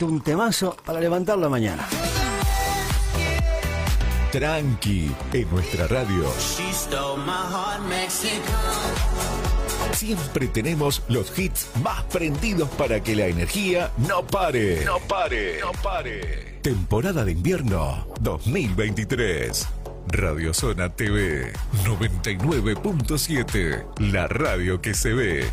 un temazo para levantar la mañana. Tranqui, en nuestra radio. Siempre tenemos los hits más prendidos para que la energía no pare. No pare, no pare. Temporada de invierno 2023. Radio Zona TV 99.7. La radio que se ve.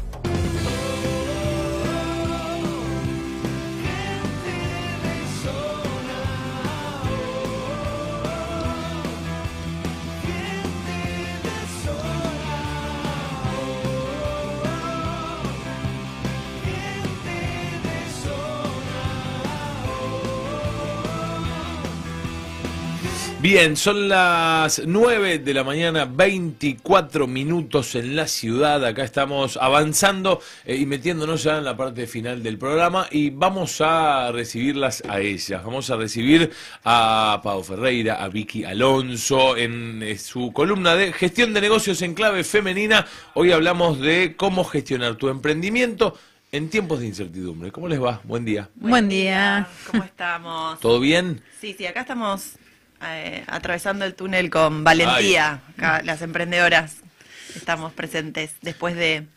Bien, son las 9 de la mañana, 24 minutos en la ciudad. Acá estamos avanzando eh, y metiéndonos ya en la parte final del programa y vamos a recibirlas a ellas. Vamos a recibir a Pau Ferreira, a Vicky Alonso en eh, su columna de gestión de negocios en clave femenina. Hoy hablamos de cómo gestionar tu emprendimiento en tiempos de incertidumbre. ¿Cómo les va? Buen día. Buen día. ¿Cómo estamos? ¿Todo bien? Sí, sí, acá estamos eh, atravesando el túnel con valentía. Acá, las emprendedoras estamos presentes después de,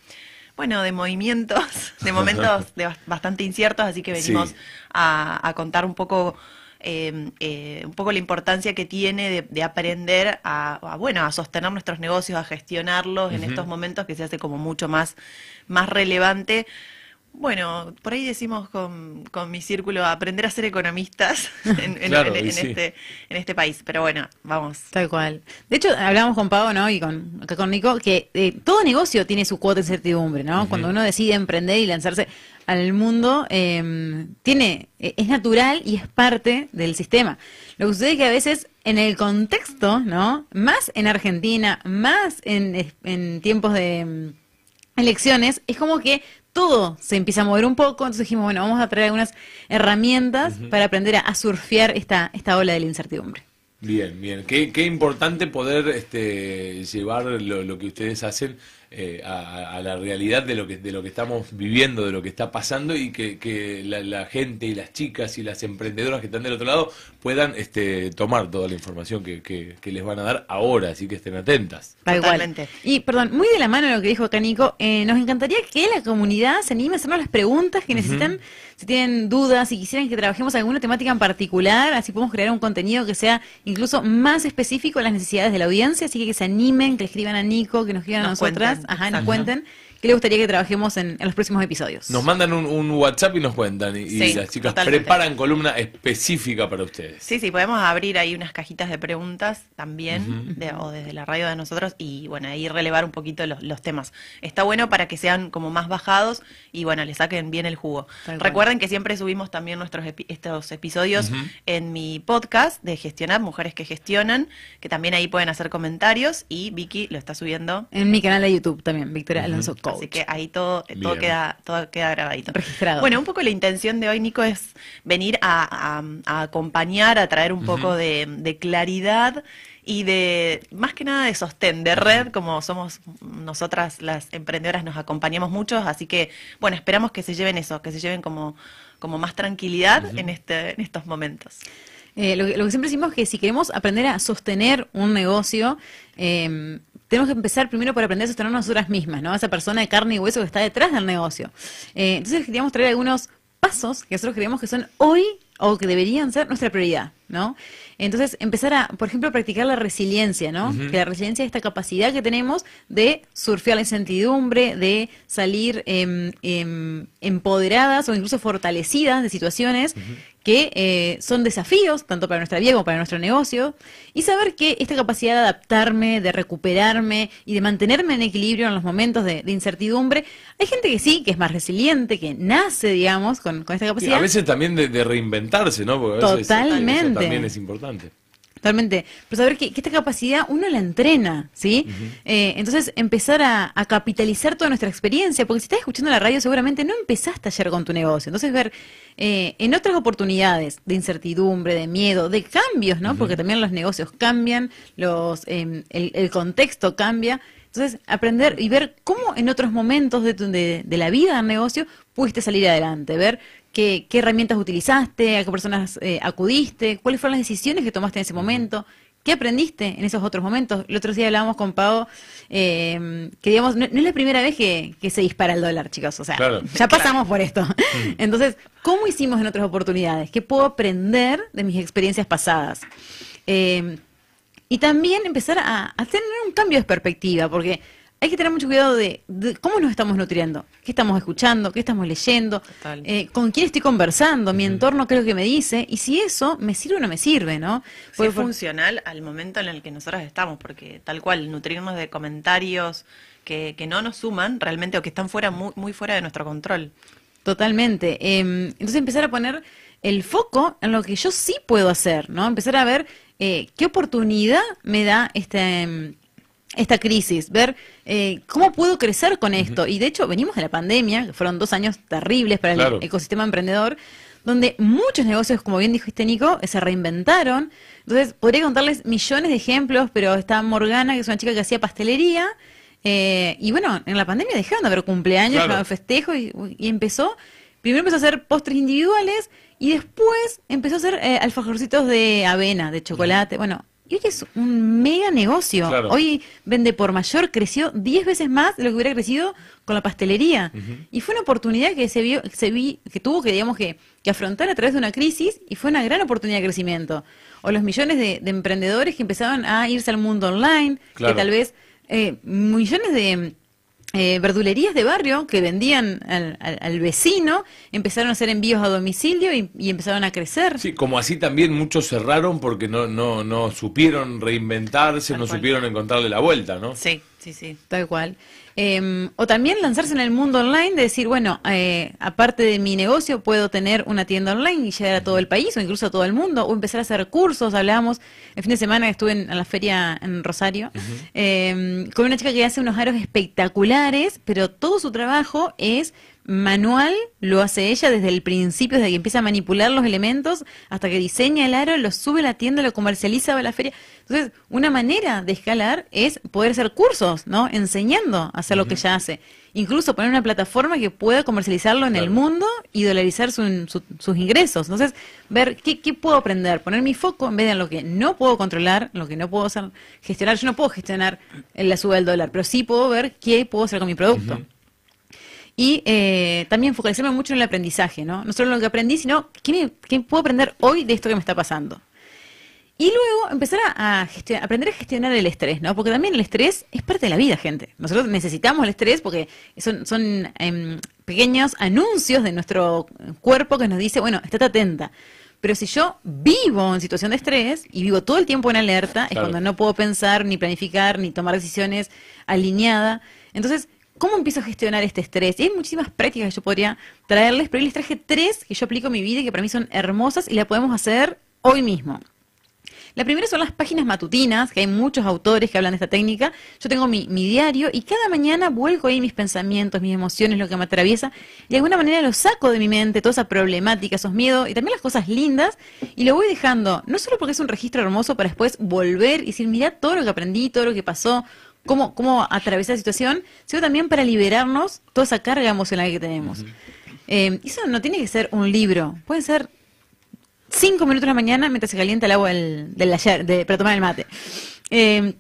bueno, de movimientos, de momentos de bas- bastante inciertos, así que venimos Sí. a, a contar un poco. eh, eh, un poco la importancia que tiene de, de aprender a, a, bueno a sostener nuestros negocios a gestionarlos en estos momentos que se hace como mucho más más relevante bueno, por ahí decimos con, con mi círculo aprender a ser economistas en, en- Claro, en- y en sí. este, en este país. Pero bueno, vamos. Tal cual. De hecho, hablamos con Pau, ¿no? Y con, acá con Nico, que eh, todo negocio tiene su cuota de incertidumbre, ¿no? Cuando uno decide emprender y lanzarse al mundo, eh, tiene, eh, es natural y es parte del sistema. Lo que sucede es que a veces en el contexto, ¿no? Más en Argentina, más en, en tiempos de mm, elecciones, es como que todo se empieza a mover un poco, entonces dijimos, bueno, vamos a traer algunas herramientas para aprender a, a surfear esta, esta ola de la incertidumbre. Bien, bien. Qué, qué importante poder este, llevar lo, lo que ustedes hacen eh, a, a la realidad de lo que de lo que estamos viviendo, de lo que está pasando y que, que la, la gente y las chicas y las emprendedoras que están del otro lado puedan este, tomar toda la información que, que- que les van a dar ahora, así que estén atentas. Totalmente. Y, perdón, muy de la mano de lo que dijo acá Nico, eh, nos encantaría que la comunidad se anime a hacernos las preguntas que necesitan, si tienen dudas, si quisieran que trabajemos alguna temática en particular, así podemos crear un contenido que sea incluso más específico a las necesidades de la audiencia, así que que se animen, que le escriban a Nico, que nos escriban a Nos nosotras, ajá, nos cuenten qué les gustaría que trabajemos en, en los próximos episodios. Nos mandan un, un WhatsApp y nos cuentan y, las chicas totalmente. preparan columna específica para ustedes. Sí, sí, podemos abrir ahí unas cajitas de preguntas también, de- o desde la radio de nosotros, y bueno, ahí relevar un poquito los, los temas. Está bueno para que sean como más bajados y bueno, le saquen bien el jugo. Tal cual. Recuerden que siempre subimos también nuestros epi- estos episodios en mi podcast de Gestionar, Mujeres que Gestionan, que también ahí pueden hacer comentarios y Vicky lo está subiendo. En mi canal de YouTube también, Victoria Alonso Coach. Así que ahí todo, todo Bien. queda, todo queda grabadito. Registrado. Bueno, un poco la intención de hoy, Nico, es venir a, a- a acompañar, a traer un poco de, de claridad y de, más que nada de sostén, de red, como somos nosotras las emprendedoras, nos acompañamos mucho, así que, bueno, esperamos que se lleven eso, que se lleven como, como más tranquilidad en, este, en estos momentos. Eh, lo, que, lo que siempre decimos es que si queremos aprender a sostener un negocio, eh, tenemos que empezar primero por aprender a sostener nosotras mismas, ¿no? Esa persona de carne y hueso que está detrás del negocio. Eh, entonces queríamos traer algunos pasos que nosotros creemos que son hoy o que deberían ser nuestra prioridad, ¿no? Entonces, empezar a, por ejemplo, practicar la resiliencia, ¿no? Que la resiliencia es esta capacidad que tenemos de surfear la incertidumbre, de salir em, em, empoderadas o incluso fortalecidas de situaciones que eh, son desafíos, tanto para nuestra vida como para nuestro negocio, y saber que esta capacidad de adaptarme, de recuperarme y de mantenerme en equilibrio en los momentos de, de incertidumbre, hay gente que sí, que es más resiliente, que nace, digamos, con, con esta Y capacidad. a veces también de, de reinventarse, ¿no? Porque a veces Totalmente. eso también es importante. Totalmente. Pero saber que, que esta capacidad uno la entrena, ¿sí? Eh, entonces, empezar a, a capitalizar toda nuestra experiencia, porque si estás escuchando la radio, seguramente no empezaste ayer con tu negocio. Entonces, ver eh, en otras oportunidades de incertidumbre, de miedo, de cambios, ¿no? Porque también los negocios cambian, los, eh, el, el contexto cambia. Entonces, aprender y ver cómo en otros momentos de, tu- de, de la vida del negocio pudiste salir adelante, ver qué, qué herramientas utilizaste, a qué personas eh, acudiste, cuáles fueron las decisiones que tomaste en ese momento, qué aprendiste en esos otros momentos. El otro día hablábamos con Pau eh, que digamos, no, no es la primera vez que, que se dispara el dólar, chicos, o sea, Claro. ya pasamos por esto. Entonces, ¿cómo hicimos en otras oportunidades? ¿Qué puedo aprender de mis experiencias pasadas? Eh, y también empezar a, a tener un cambio de perspectiva, porque hay que tener mucho cuidado de, de cómo nos estamos nutriendo, qué estamos escuchando, qué estamos leyendo, eh, con quién estoy conversando, mi entorno qué es lo que me dice, y si eso me sirve o no me sirve, ¿no? Si Porque es por- funcional al momento en el que nosotros estamos, porque tal cual, nutrirnos de comentarios que, que no nos suman realmente o que están fuera muy, muy fuera de nuestro control. Totalmente. Eh, entonces empezar a poner el foco en lo que yo sí puedo hacer, ¿no? Empezar a ver eh, qué oportunidad me da este, em, esta crisis, ver eh, cómo puedo crecer con esto. Y de hecho venimos de la pandemia, que fueron dos años terribles para Claro. el ecosistema emprendedor, donde muchos negocios, como bien dijo este Nico, se reinventaron. Entonces, podría contarles millones de ejemplos, pero está Morgana, que es una chica que hacía pastelería, eh, y bueno, en la pandemia dejaron de haber cumpleaños, Claro. festejos, y, y empezó, primero empezó a hacer postres individuales, y después empezó a hacer eh, alfajorcitos de avena, de chocolate, bueno... Y hoy es un mega negocio. Claro. Hoy vende por mayor, creció 10 veces más de lo que hubiera crecido con la pastelería. Y fue una oportunidad que se vio, que se vi, que tuvo que, digamos, que, que afrontar a través de una crisis y fue una gran oportunidad de crecimiento. O los millones de, de emprendedores que empezaban a irse al mundo online, Claro. que tal vez eh, millones de eh, verdulerías de barrio que vendían al, al- al vecino, empezaron a hacer envíos a domicilio y, y empezaron a crecer. Sí, como así también muchos cerraron porque no, no, no supieron reinventarse, Tal no cual. supieron encontrarle la vuelta, ¿no? Sí, sí, sí. Tal cual. Eh, o también lanzarse en el mundo online, de decir, bueno, eh, aparte de mi negocio, puedo tener una tienda online y llegar a todo el país o incluso a todo el mundo, o empezar a hacer cursos. Hablábamos el fin de semana que estuve en, en la feria en Rosario, eh, con una chica que hace unos aros espectaculares, pero todo su trabajo es manual, lo hace ella desde el principio, desde que empieza a manipular los elementos hasta que diseña el aro, lo sube a la tienda, lo comercializa, va a la feria. Entonces, una manera de escalar es poder hacer cursos, ¿no? Enseñando a hacer lo que ella hace. Incluso poner una plataforma que pueda comercializarlo en el mundo y dolarizar su- su- sus ingresos. Entonces, ver qué, qué puedo aprender, poner mi foco en vez de en lo que no puedo controlar, lo que no puedo hacer, gestionar. Yo no puedo gestionar la suba del dólar, pero sí puedo ver qué puedo hacer con mi producto. Y eh, también focalizarme mucho en el aprendizaje, ¿no? No solo en lo que aprendí, sino qué, me- qué puedo aprender hoy de esto que me está pasando. Y luego empezar a, aprender a gestionar el estrés, ¿no? Porque también el estrés es parte de la vida, gente. Nosotros necesitamos el estrés porque son, son em, pequeños anuncios de nuestro cuerpo que nos dice, bueno, estate atenta. Pero si yo vivo en situación de estrés y vivo todo el tiempo en alerta, es cuando no puedo pensar, ni planificar, ni tomar decisiones alineada. Entonces, ¿cómo empiezo a gestionar este estrés? Y hay muchísimas prácticas que yo podría traerles, pero hoy les traje tres que yo aplico en mi vida y que para mí son hermosas y las podemos hacer hoy mismo. La primera son las páginas matutinas, que hay muchos autores que hablan de esta técnica. Yo tengo mi, diario y cada mañana vuelco ahí mis pensamientos, mis emociones, lo que me atraviesa, y de alguna manera lo saco de mi mente, toda esa problemática, esos miedos y también las cosas lindas, y lo voy dejando, no solo porque es un registro hermoso para después volver y decir, mira todo lo que aprendí, todo lo que pasó, cómo, cómo atravesar la situación, sino también para liberarnos toda esa carga emocional que tenemos. Eh, eso no tiene que ser un libro, puede ser cinco minutos de la mañana mientras se calienta el agua del, del ayer, de, para tomar el mate. Eh,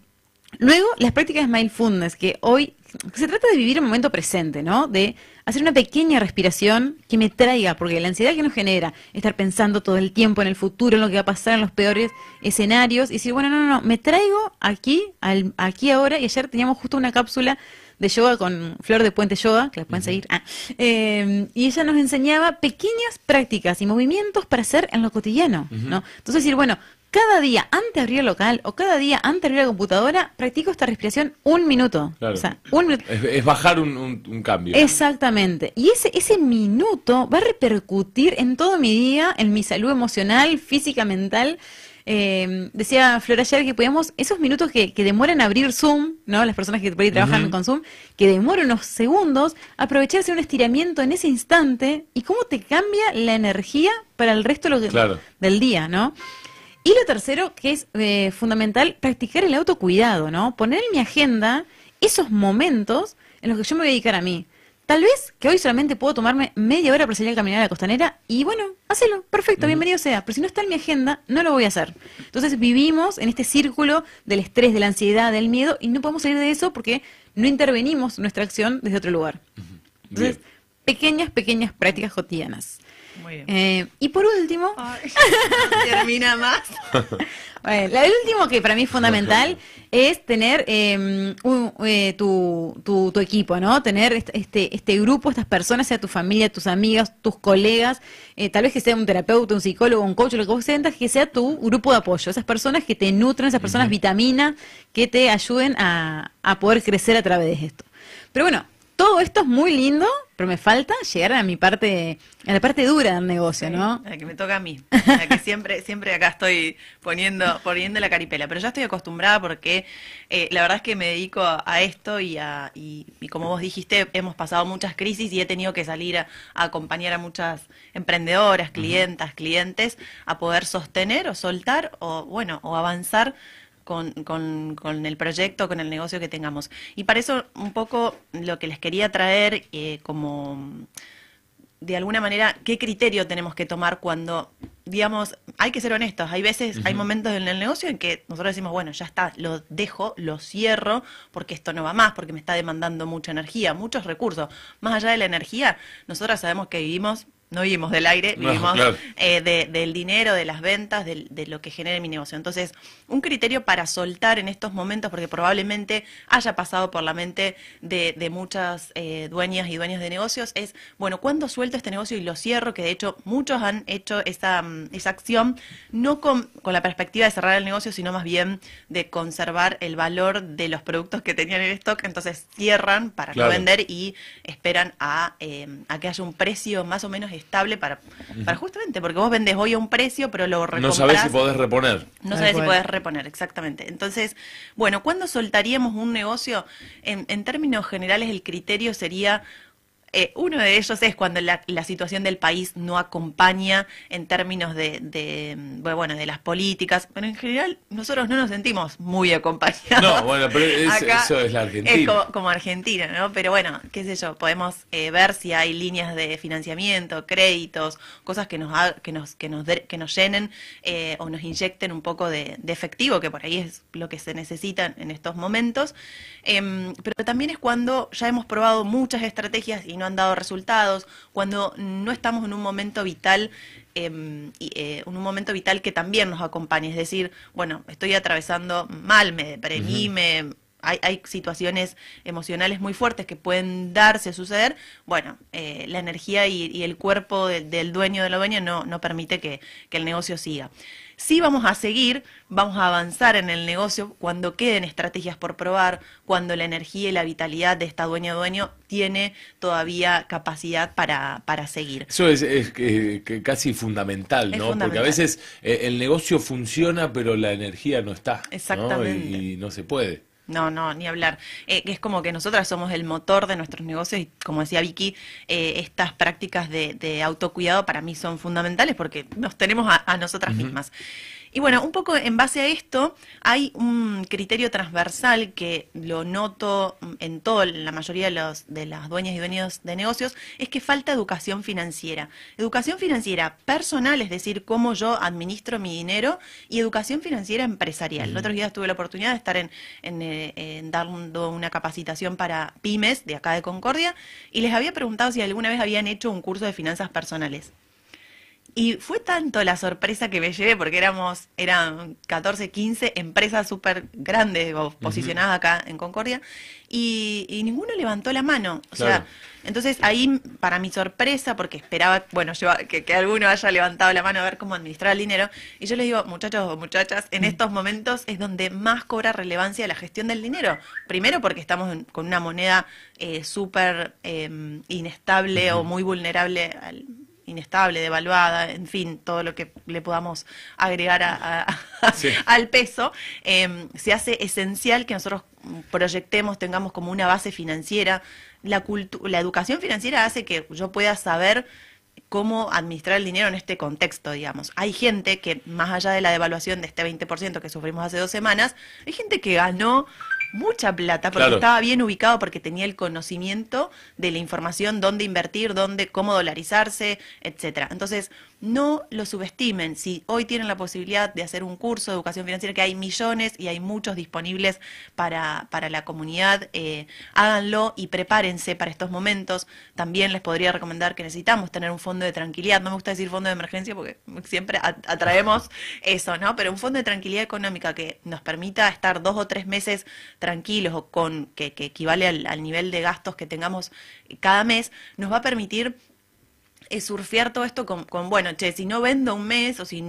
luego, las prácticas mindfulness, que hoy se trata de vivir el momento presente, ¿no? De hacer una pequeña respiración que me traiga, porque la ansiedad que nos genera estar pensando todo el tiempo en el futuro, en lo que va a pasar en los peores escenarios, y decir, bueno, no, no, no, me traigo aquí, al, aquí ahora, y ayer teníamos justo una cápsula de yoga con Flor de Puente Yoga, que la pueden seguir. Ah, eh, y ella nos enseñaba pequeñas prácticas y movimientos para hacer en lo cotidiano, ¿no? Entonces decir, bueno, cada día antes de abrir el local o cada día antes de abrir la computadora, practico esta respiración un minuto. Claro. O sea, un minuto. Es, es bajar un, un- un cambio. Exactamente. Y ese, ese minuto va a repercutir en todo mi día, en mi salud emocional, física, mental. Eh, decía Flor ayer que podíamos, esos minutos que, que demoran abrir Zoom, ¿no? Las personas que por ahí trabajan con Zoom, que demoran unos segundos, aprovecharse un estiramiento en ese instante y cómo te cambia la energía para el resto de lo que- Claro. del día, ¿no? Y lo tercero, que es eh, fundamental, practicar el autocuidado, ¿no? Poner en mi agenda esos momentos en los que yo me voy a dedicar a mí. Tal vez que hoy solamente puedo tomarme media hora para salir a caminar a la costanera y bueno, hacelo, perfecto, bienvenido sea. Pero si no está en mi agenda, no lo voy a hacer. Entonces vivimos en este círculo del estrés, de la ansiedad, del miedo y no podemos salir de eso porque no intervenimos nuestra acción desde otro lugar. Entonces, Bien. pequeñas, pequeñas prácticas cotidianas. Muy bien. Eh, y por último, Ay, termina más. Bueno, el último que para mí es fundamental es tener eh, un- eh, tu, tu- tu equipo, ¿no? Tener este, este, grupo, estas personas, sea tu familia, tus amigas, tus colegas, eh, tal vez que sea un terapeuta, un psicólogo, un coach, lo que vos sientas, que sea tu grupo de apoyo, esas personas que te nutren, esas personas vitamina, que te ayuden a, a poder crecer a través de esto. Pero bueno, todo esto es muy lindo, pero me falta llegar a mi parte, a la parte dura del negocio, ¿no? La que me toca a mí. La que siempre, siempre acá estoy poniendo, poniendo la caripela. Pero ya estoy acostumbrada porque eh, la verdad es que me dedico a, a esto y, a, y, y como vos dijiste, hemos pasado muchas crisis y he tenido que salir a, a acompañar a muchas emprendedoras, clientas, clientes a poder sostener o soltar o, bueno, o avanzar con, con, con el proyecto, con el negocio que tengamos. Y para eso un poco lo que les quería traer eh, como de alguna manera, qué criterio tenemos que tomar cuando, digamos, hay que ser honestos. Hay veces, hay momentos en el negocio en que nosotros decimos, bueno, ya está, lo dejo, lo cierro, porque esto no va más, porque me está demandando mucha energía, muchos recursos. Más allá de la energía, nosotros sabemos que vivimos, no vivimos del aire, No, vivimos claro. eh, de- del dinero, de las ventas, de, lo que genere mi negocio. Entonces, un criterio para soltar en estos momentos, porque probablemente haya pasado por la mente de, de muchas eh, dueñas y dueños de negocios, es, bueno, ¿cuándo suelto este negocio y lo cierro? Que de hecho muchos han hecho esa, mm, esa acción, no con, con la perspectiva de cerrar el negocio, sino más bien de conservar el valor de los productos que tenían en stock. Entonces, cierran para Claro. no vender y esperan a, eh, a que haya un precio más o menos estable para, para justamente, porque vos vendés hoy a un precio, pero lo No recompras. sabés si podés reponer. No Tal sabes si podés reponer, exactamente. Entonces, bueno, ¿cuándo soltaríamos un negocio? En, en términos generales, el criterio sería. Eh, uno de ellos es cuando la, la situación del país no acompaña en términos de, de, bueno, de las políticas, pero en general nosotros no nos sentimos muy acompañados. No, bueno, pero es- Acá eso es la Argentina. Es como, como Argentina, ¿no? Pero bueno, qué sé yo, podemos eh, ver si hay líneas de financiamiento, créditos, cosas que nos ha- que nos que nos de- que nos llenen eh, o nos inyecten un poco de, de efectivo, que por ahí es lo que se necesita en estos momentos. Em, pero también es cuando ya hemos probado muchas estrategias y no han dado resultados, cuando no estamos en un momento vital em, y, eh, en un momento vital que también nos acompañe. Es decir, bueno, estoy atravesando mal, me deprimí, me, hay, hay situaciones emocionales muy fuertes que pueden darse, suceder. Bueno, eh, la energía y, y el cuerpo de- del dueño de la dueña no, no permite que, que el negocio siga. Sí vamos a seguir, vamos a avanzar en el negocio cuando queden estrategias por probar, cuando la energía y la vitalidad de esta dueña dueño tiene todavía capacidad para, para seguir. Eso es, es que- que casi fundamental, ¿no? Porque a veces eh, el negocio funciona, pero la energía no está. ¿no? Exactamente. Y, y no se puede. No, no, ni hablar. Eh, que es como que nosotras somos el motor de nuestros negocios y como decía Vicky, eh, estas prácticas de, de autocuidado para mí son fundamentales porque nos tenemos a, a nosotras mismas. Y bueno, un poco en base a esto, hay un criterio transversal que lo noto en todo, en la mayoría de, los, de las dueñas y dueños de negocios, es que falta educación financiera. Educación financiera personal, es decir, cómo yo administro mi dinero, y educación financiera empresarial. El otro día tuve la oportunidad de estar en, en, eh, en dando una capacitación para pymes de acá de Concordia, y les había preguntado si alguna vez habían hecho un curso de finanzas personales. Y fue tanto la sorpresa que me llevé, porque éramos, eran 14, 15 empresas súper grandes o posicionadas acá en Concordia, y, y ninguno levantó la mano. O Claro. sea, entonces ahí, para mi sorpresa, porque esperaba, bueno, yo, que, que alguno haya levantado la mano a ver cómo administrar el dinero, y yo les digo, muchachos o muchachas, en estos momentos es donde más cobra relevancia la gestión del dinero. Primero porque estamos en- con una moneda eh, súper eh, inestable o muy vulnerable al inestable, devaluada, en fin, todo lo que le podamos agregar a- a- Sí. al peso, eh, se hace esencial que nosotros proyectemos, tengamos como una base financiera. La, la educación financiera hace que yo pueda saber cómo administrar el dinero en este contexto, digamos. Hay gente que, más allá de la devaluación de este 20% que sufrimos hace dos semanas, hay gente que ganó mucha plata porque Claro. estaba bien ubicado, porque tenía el conocimiento de la información, dónde invertir, dónde, cómo dolarizarse, etcétera. Entonces, no lo subestimen. Si hoy tienen la posibilidad de hacer un curso de educación financiera, que hay millones y hay muchos disponibles para, para la comunidad, eh, háganlo y prepárense para estos momentos. También les podría recomendar que necesitamos tener un fondo de tranquilidad. No me gusta decir fondo de emergencia porque siempre atraemos eso, ¿no? Pero un fondo de tranquilidad económica que nos permita estar dos o tres meses tranquilos o con que, que equivale al, al nivel de gastos que tengamos cada mes, nos va a permitir es surfear todo esto con, con, bueno, che, si no vendo un mes o si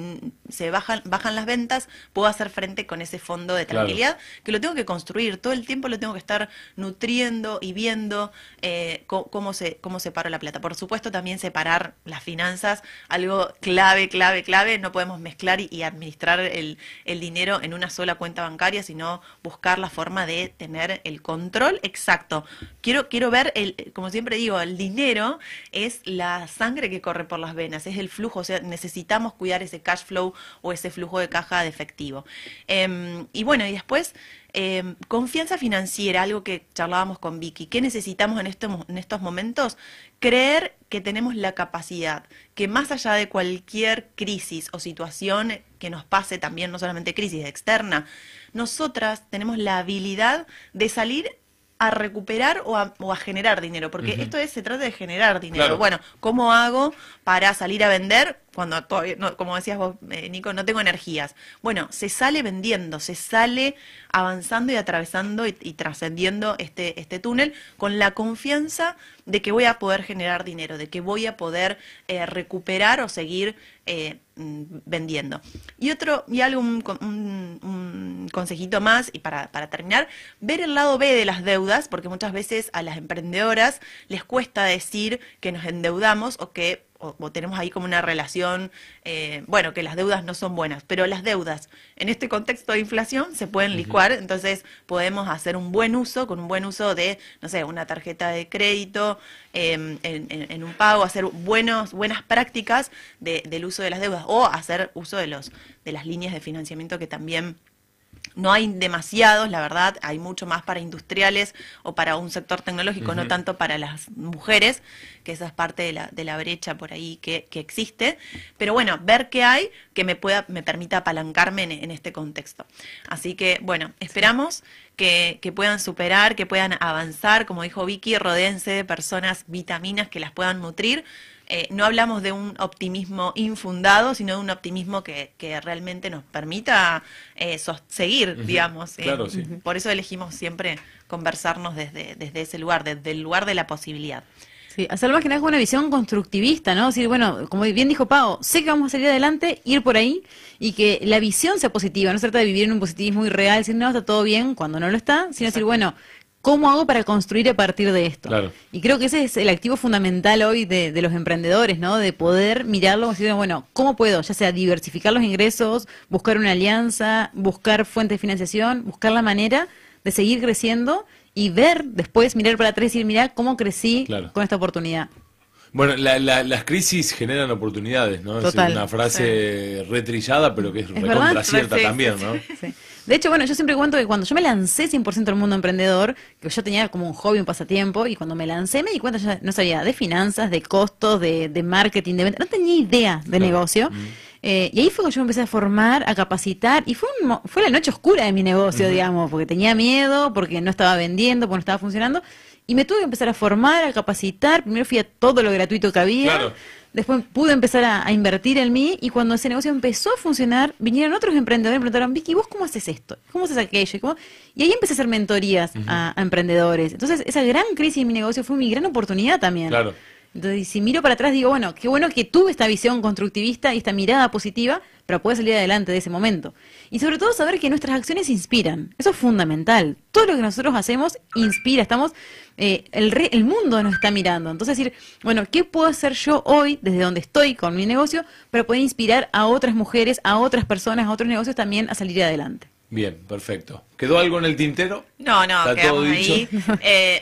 se bajan, bajan las ventas, puedo hacer frente con ese fondo de Claro. tranquilidad que lo tengo que construir. Todo el tiempo lo tengo que estar nutriendo y viendo eh, cómo, se, cómo separo la plata. Por supuesto, también separar las finanzas, algo clave, clave, clave. No podemos mezclar y, y administrar el, el dinero en una sola cuenta bancaria, sino buscar la forma de tener el control exacto. Quiero, quiero ver, el, como siempre digo, el dinero es la sangre que corre por las venas, es el flujo, o sea, necesitamos cuidar ese cash flow o ese flujo de caja de efectivo. Em, y bueno, y después, em, confianza financiera, algo que charlábamos con Vicky, ¿qué necesitamos en, este en estos momentos? Creer que tenemos la capacidad, que más allá de cualquier crisis o situación que nos pase también, no solamente crisis externa, nosotras tenemos la habilidad de salir a recuperar o a, o a generar dinero, porque esto es, se trata de generar dinero. Claro. Bueno, ¿cómo hago para salir a vender cuando todavía, no, como decías vos, eh, Nico, no tengo energías? Bueno, se sale vendiendo, se sale avanzando y atravesando y, y trascendiendo este, este túnel con la confianza de que voy a poder generar dinero, de que voy a poder eh, recuperar o seguir eh, mm, vendiendo. Y otro, y algo, un- un consejito más, y para, para terminar, ver el lado B de las deudas, porque muchas veces a las emprendedoras les cuesta decir que nos endeudamos o que o, o tenemos ahí como una relación, eh, bueno, que las deudas no son buenas, pero las deudas en este contexto de inflación se pueden licuar, entonces podemos hacer un buen uso, con un buen uso de, no sé, una tarjeta de crédito, eh, en, en- en un pago, hacer buenos, buenas prácticas de- del uso de las deudas o hacer uso de, los, de las líneas de financiamiento que también no hay demasiados, la verdad, hay mucho más para industriales o para un sector tecnológico, no tanto para las mujeres, que esa es parte de la, de la brecha por ahí que, que existe. Pero bueno, ver qué hay que me pueda, me permita apalancarme en, en este contexto. Así que, bueno, esperamos que, que puedan superar, que puedan avanzar, como dijo Vicky, rodéense de personas vitaminas que las puedan nutrir. Eh, no hablamos de un optimismo infundado, sino de un optimismo que, que realmente nos permita eh, seguir, digamos. eh, Claro, sí. Por eso elegimos siempre conversarnos desde, desde ese lugar, desde el lugar de la posibilidad. Sí, hacerlo más que nada con una visión constructivista, ¿no? Decir, bueno, como bien dijo Pau, sé que vamos a salir adelante, ir por ahí y que la visión sea positiva. No se trata de vivir en un positivismo irreal, decir, no, está todo bien cuando no lo está, sino decir, bueno, ¿cómo hago para construir a partir de esto? Claro. Y creo que ese es el activo fundamental hoy de, de los emprendedores, ¿no? De poder mirarlo y decir, bueno, ¿cómo puedo? Ya sea diversificar los ingresos, buscar una alianza, buscar fuentes de financiación, buscar la manera de seguir creciendo y ver después, mirar para atrás y decir, mira cómo crecí Claro. con esta oportunidad. Bueno, la- la- las crisis generan oportunidades, ¿no? Total. Es una frase retrillada, pero que es, ¿Es recontra cierta Sí, también, ¿no? Sí. De hecho, bueno, yo siempre cuento que cuando yo me lancé 100% al mundo emprendedor, que yo tenía como un hobby, un pasatiempo, y cuando me lancé me di cuenta, yo no sabía de finanzas, de costos, de, de marketing, de venta, no tenía idea de negocio. Eh, y ahí fue cuando yo me empecé a formar, a capacitar, y fue, un fue la noche oscura de mi negocio, digamos, porque tenía miedo, porque no estaba vendiendo, porque no estaba funcionando, y me tuve que empezar a formar, a capacitar, primero fui a todo lo gratuito que había, Claro. Después pude empezar a, a invertir en mí y cuando ese negocio empezó a funcionar, vinieron otros emprendedores y me preguntaron, Vicky, ¿vos cómo haces esto? ¿Cómo haces aquello? Cómo- y ahí empecé a hacer mentorías a, a emprendedores. Entonces, esa gran crisis en mi negocio fue mi gran oportunidad también. Claro. Entonces, si miro para atrás, digo, bueno, qué bueno que tuve esta visión constructivista y esta mirada positiva para poder salir adelante de ese momento. Y sobre todo saber que nuestras acciones inspiran. Eso es fundamental. Todo lo que nosotros hacemos inspira. Estamos, eh, el, re- el mundo nos está mirando. Entonces decir, bueno, ¿qué puedo hacer yo hoy desde donde estoy con mi negocio para poder inspirar a otras mujeres, a otras personas, a otros negocios también a salir adelante? Bien, perfecto. ¿Quedó algo en el tintero? No, no, ¿Está todo quedamos ahí. dicho? Eh, eh,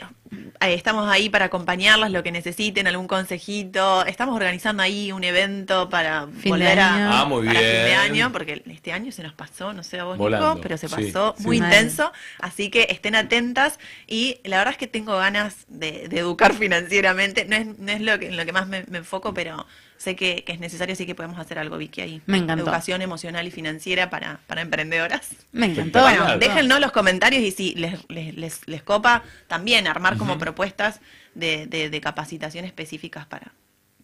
estamos ahí para acompañarlas, lo que necesiten, algún consejito. Estamos organizando ahí un evento para Fin de volver año. a Ah, muy para fin de bien. año, porque este año se nos pasó, no sé a vos, Volando, Nico, pero se pasó sí. muy intenso. Así que estén atentas y la verdad es que tengo ganas de, de educar financieramente. No es, no es lo que, en lo que más me, me enfoco, pero sé que, que es necesario, así que podemos hacer algo, Vicky, ahí. Me encantó. Educación emocional y financiera para, para emprendedoras. Me encantó. Bueno, Claro. déjennos los comentarios y si les, les, les, les copa también armar como propuestas de, de, de capacitación específicas para...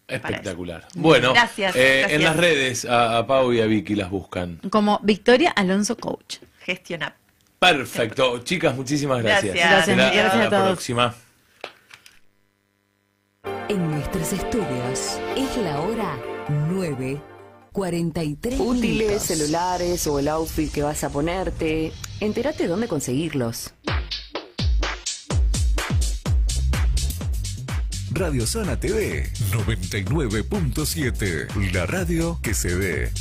para Espectacular. Bueno, Gracias, eh, gracias. en las redes a, a Pau y a Vicky las buscan. Como Victoria Alonso Coach. gestionar. Perfecto. Chicas, muchísimas gracias. Gracias. Gracias, Será gracias a la próxima. En nuestros estudios es la hora 9, 43 Útiles, minutos. celulares o el outfit que vas a ponerte. Entérate dónde conseguirlos. Radio Zona TV 99.7. La radio que se ve.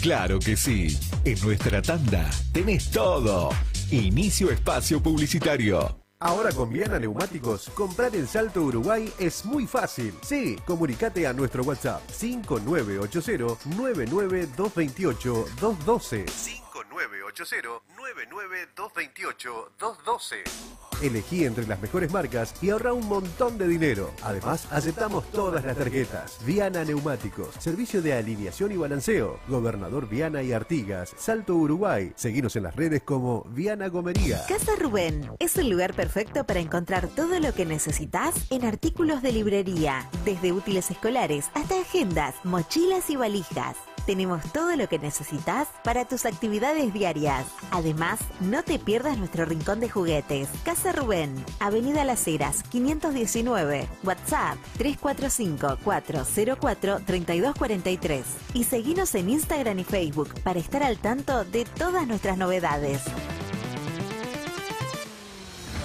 Claro que sí. En nuestra tanda tenés todo. Inicio espacio publicitario. Ahora con Viana Neumáticos, comprar en Salto Uruguay es muy fácil. Sí, comunicate a nuestro WhatsApp 5980-99228-212. 5980-99228-212. Elegí entre las mejores marcas y ahorra un montón de dinero. Además, aceptamos todas las tarjetas. Viana Neumáticos, servicio de alineación y balanceo. Gobernador Viana y Artigas, Salto Uruguay. Seguinos en las redes como Viana Gomería. Casa Rubén es el lugar perfecto para encontrar todo lo que necesitas en artículos de librería, desde útiles escolares hasta agendas, mochilas y valijas. Tenemos todo lo que necesitas para tus actividades diarias. Además, no te pierdas nuestro rincón de juguetes. Casa Rubén, Avenida Las Heras, 519. WhatsApp 345-404-3243. Y seguinos en Instagram y Facebook para estar al tanto de todas nuestras novedades.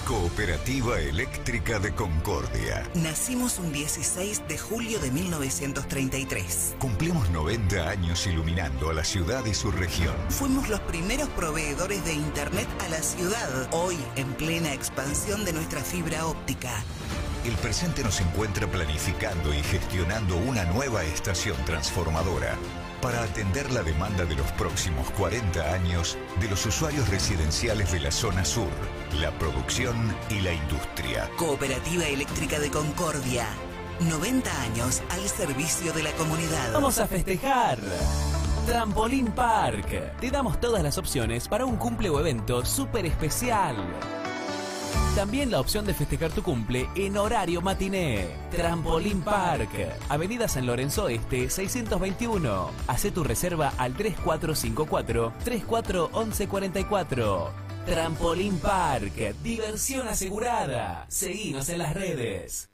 Cooperativa Eléctrica de Concordia. Nacimos un 16 de julio de 1933. Cumplimos 90 años iluminando a la ciudad y su región. Fuimos los primeros proveedores de Internet a la ciudad, hoy en plena expansión de nuestra fibra óptica. El presente nos encuentra planificando y gestionando una nueva estación transformadora para atender la demanda de los próximos 40 años de los usuarios residenciales de la zona sur, la producción y la industria. Cooperativa Eléctrica de Concordia. 90 años al servicio de la comunidad. Vamos a festejar. Trampolín Park. Te damos todas las opciones para un cumple o evento súper especial. También la opción de festejar tu cumple en horario matiné. Trampolín Park. Avenida San Lorenzo Este 621. Hacé tu reserva al 3454 341144. Trampolín Park. Diversión asegurada. Seguinos en las redes.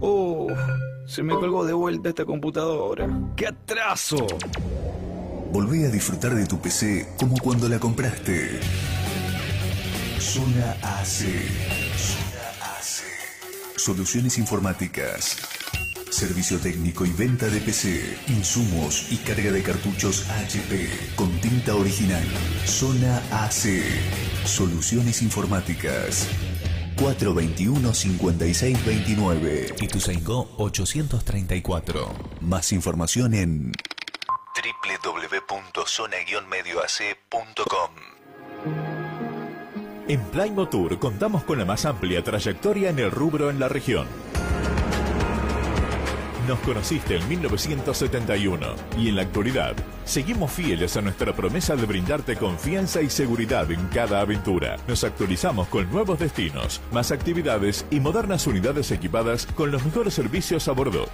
Oh, se me colgó de vuelta esta computadora. ¡Qué atraso! Volvé a disfrutar de tu PC como cuando la compraste. Zona AC. Zona AC. Soluciones informáticas. Servicio técnico y venta de PC, insumos y carga de cartuchos HP con tinta original. Zona AC. Soluciones informáticas. 421-5629. Y tu 834. Más información en www.zona-medioac.com. En Plymo Tour contamos con la más amplia trayectoria en el rubro en la región. Nos conociste en 1971 y en la actualidad seguimos fieles a nuestra promesa de brindarte confianza y seguridad en cada aventura. Nos actualizamos con nuevos destinos, más actividades y modernas unidades equipadas con los mejores servicios a bordo.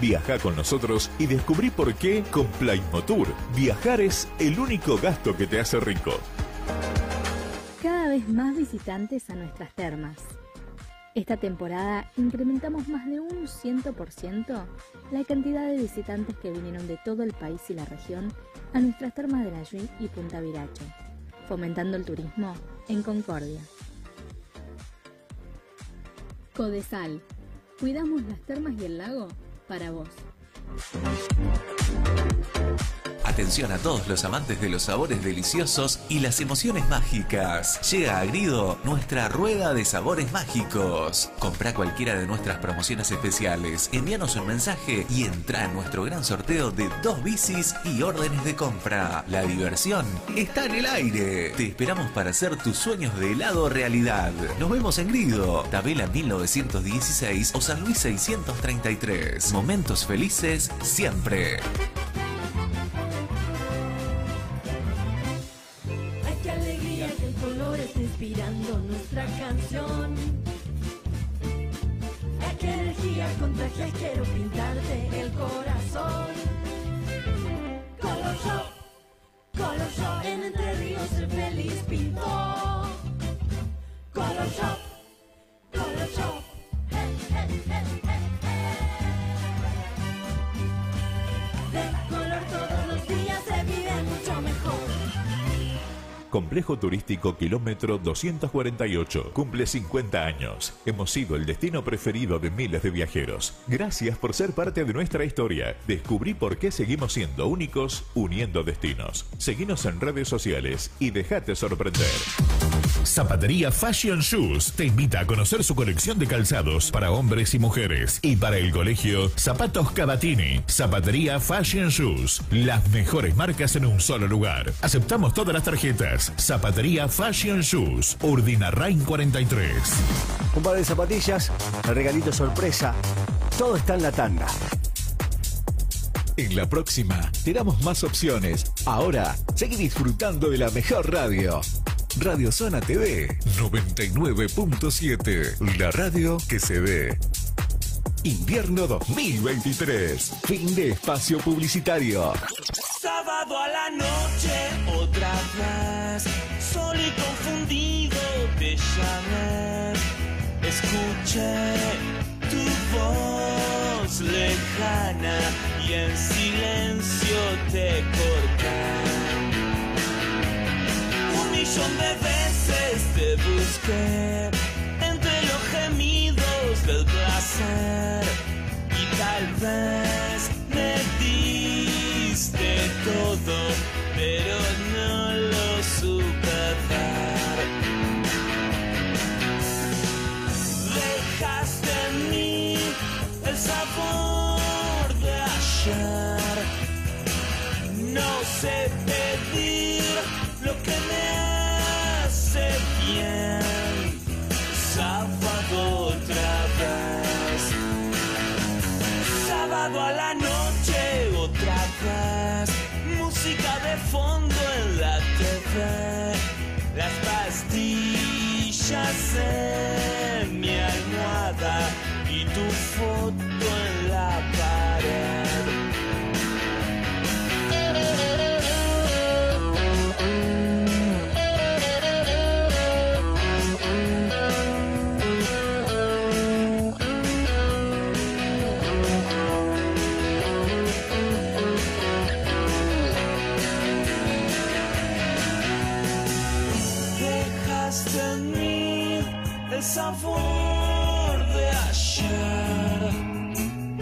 Viaja con nosotros y descubrí por qué con Plymotour viajar es el único gasto que te hace rico. Cada vez más visitantes a nuestras termas. Esta temporada incrementamos más de un 100% la cantidad de visitantes que vinieron de todo el país y la región a nuestras termas de Nayuí y Punta Viracho, fomentando el turismo en Concordia. Codesal, cuidamos las termas y el lago para vos. Atención a todos los amantes de los sabores deliciosos y las emociones mágicas. Llega a Grido nuestra rueda de sabores mágicos. Compra cualquiera de nuestras promociones especiales, envíanos un mensaje y entra en nuestro gran sorteo de dos bicis y órdenes de compra. La diversión está en el aire. Te esperamos para hacer tus sueños de helado realidad. Nos vemos en Grido, Tabela 1916 o San Luis 633. Momentos felices siempre. Complejo Turístico Kilómetro 248. Cumple 50 años. Hemos sido el destino preferido de miles de viajeros. Gracias por ser parte de nuestra historia. Descubrí por qué seguimos siendo únicos uniendo destinos. Seguinos en redes sociales y dejate sorprender. Zapatería Fashion Shoes te invita a conocer su colección de calzados para hombres y mujeres. Y para el colegio, Zapatos Cavatini. Zapatería Fashion Shoes. Las mejores marcas en un solo lugar. Aceptamos todas las tarjetas. Zapatería Fashion Shoes. Urdina Rain 43. Un par de zapatillas, el regalito sorpresa. Todo está en la tanda. En la próxima, te damos más opciones. Ahora, seguí disfrutando de la mejor radio. Radio Zona TV 99.7. La radio que se ve. Invierno 2023. Fin de espacio publicitario. Sábado a la noche, otra vez, solo y confundido te llamé. Escuché tu voz lejana y en silencio te corté. Millón de veces te busqué entre los gemidos del placer y tal vez hace